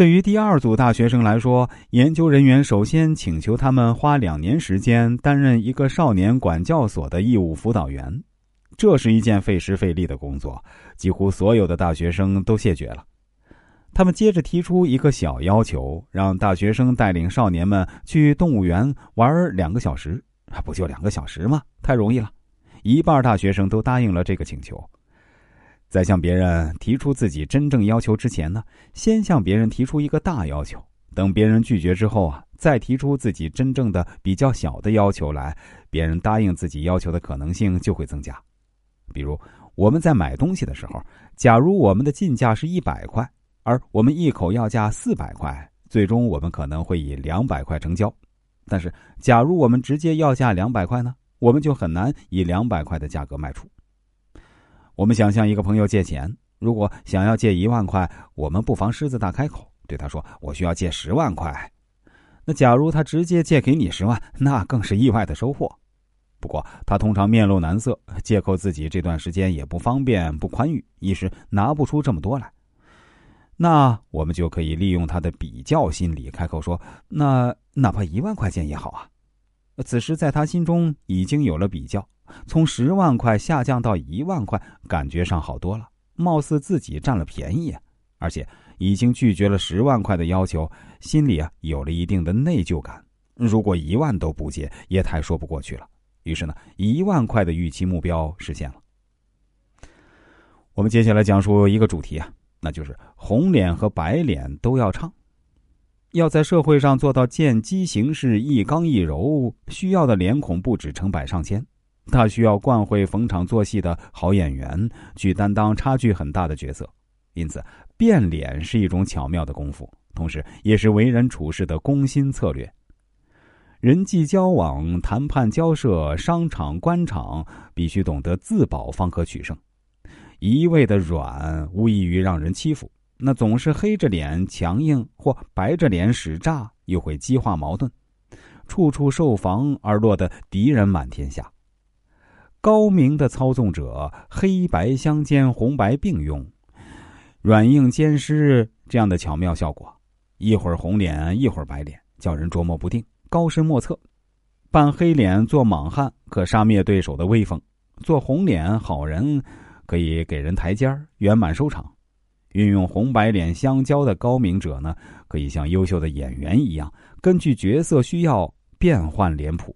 对于第二组大学生来说，研究人员首先请求他们花两年时间担任一个少年管教所的义务辅导员，这是一件费时费力的工作，几乎所有的大学生都谢绝了。他们接着提出一个小要求，让大学生带领少年们去动物园玩两个小时，不就两个小时吗？太容易了，一半大学生都答应了这个请求。在向别人提出自己真正要求之前呢，先向别人提出一个大要求，等别人拒绝之后啊，再提出自己真正的比较小的要求来，别人答应自己要求的可能性就会增加。比如我们在买东西的时候，假如我们的进价是一百块，而我们一口要价四百块，最终我们可能会以两百块成交。但是假如我们直接要价两百块呢，我们就很难以两百块的价格卖出。我们想向一个朋友借钱，如果想要借一万块，我们不妨狮子大开口，对他说：“我需要借十万块。”那假如他直接借给你十万，那更是意外的收获。不过他通常面露难色，借口自己这段时间也不方便、不宽裕，一时拿不出这么多来。那我们就可以利用他的比较心理，开口说：“那哪怕一万块钱也好啊。”此时在他心中已经有了比较。从十万块下降到一万块，感觉上好多了，貌似自己占了便宜，而且已经拒绝了十万块的要求，心里啊有了一定的内疚感。如果一万都不借，也太说不过去了。于是呢，一万块的预期目标实现了。我们接下来讲述一个主题啊，那就是红脸和白脸都要唱。要在社会上做到见机行事、一刚一柔，需要的脸孔不止成百上千。他需要惯会逢场作戏的好演员去担当差距很大的角色，因此变脸是一种巧妙的功夫，同时也是为人处事的攻心策略。人际交往、谈判交涉、商场官场，必须懂得自保，方可取胜。一味的软，无异于让人欺负；那总是黑着脸强硬，或白着脸使诈，又会激化矛盾，处处受防而落得敌人满天下。高明的操纵者，黑白相间，红白并用，软硬兼施这样的巧妙效果，一会儿红脸，一会儿白脸，叫人捉摸不定，高深莫测。扮黑脸做莽汉，可杀灭对手的威风；做红脸好人，可以给人台阶儿，圆满收场。运用红白脸相交的高明者呢，可以像优秀的演员一样，根据角色需要变换脸谱。